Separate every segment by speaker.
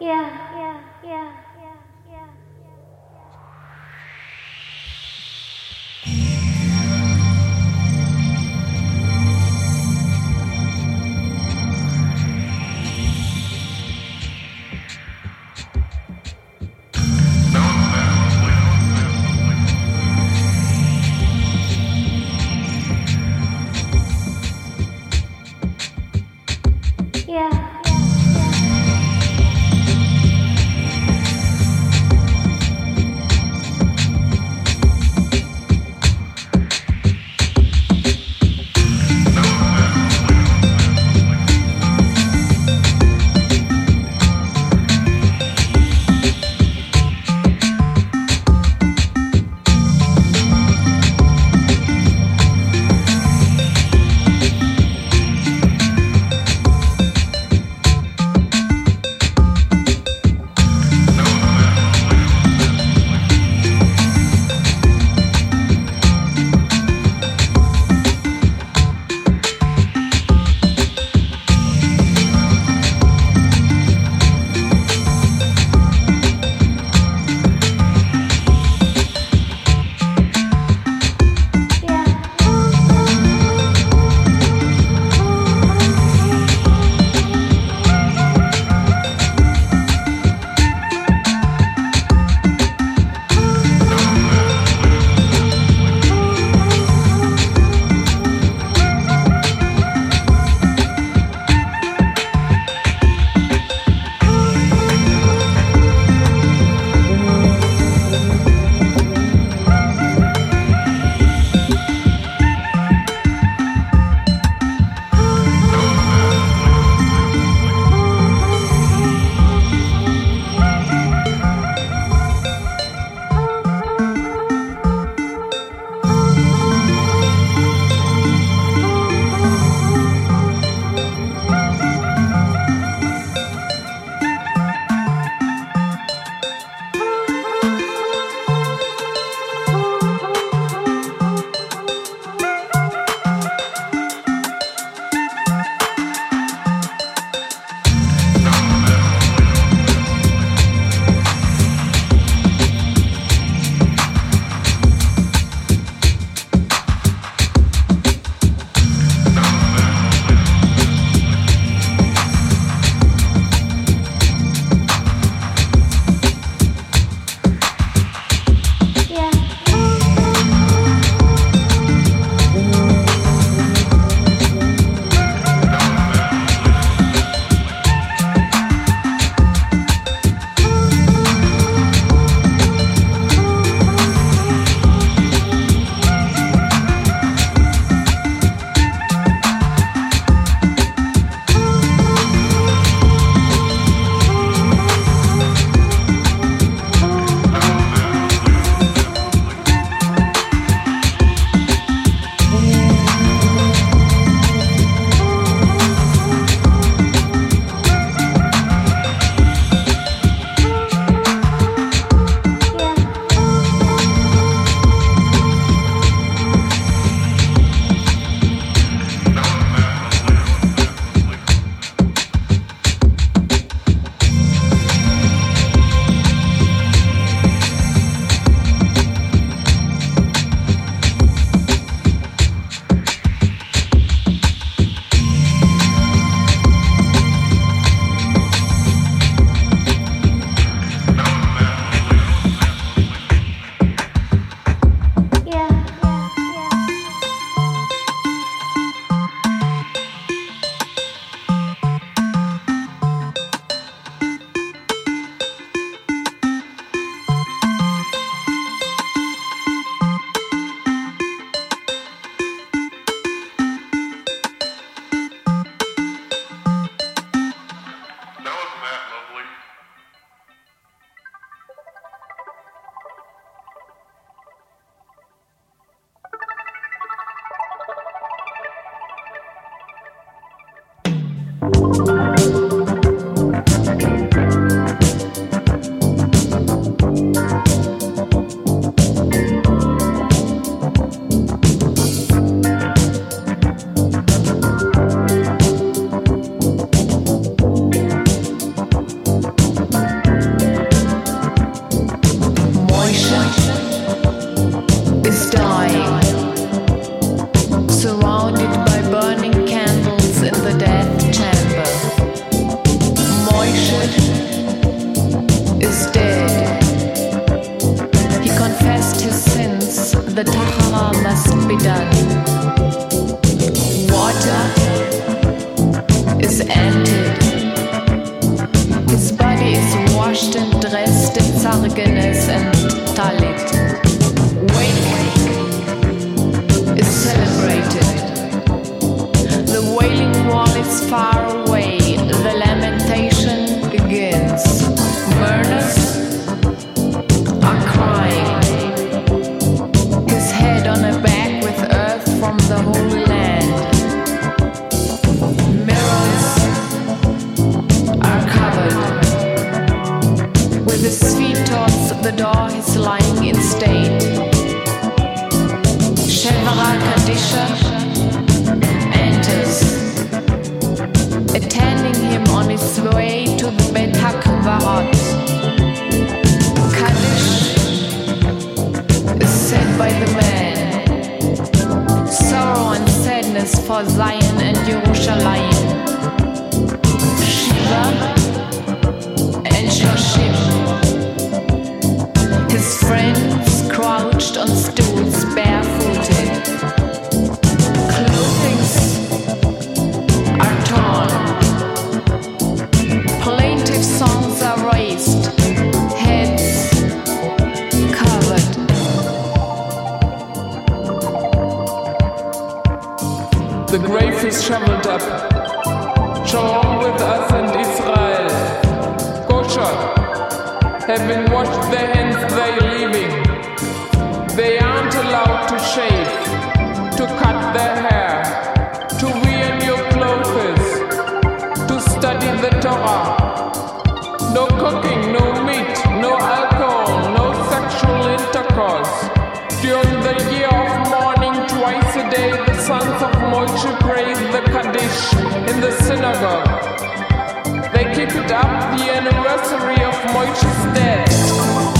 Speaker 1: yeah, yeah, yeah.
Speaker 2: The
Speaker 3: grave is shoveled up. Shalom with us and Israel. Kosher. Having washed their hands, they leaving. They aren't allowed to shave, to cut their hair, to wear new clothes, to study the Torah. No cooking, no meat, no alcohol, no sexual intercourse. During the year of mourning, day, the sons of Moshe praise the Kaddish in the synagogue. They keep it up the anniversary of Moshe's death.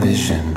Speaker 4: Vision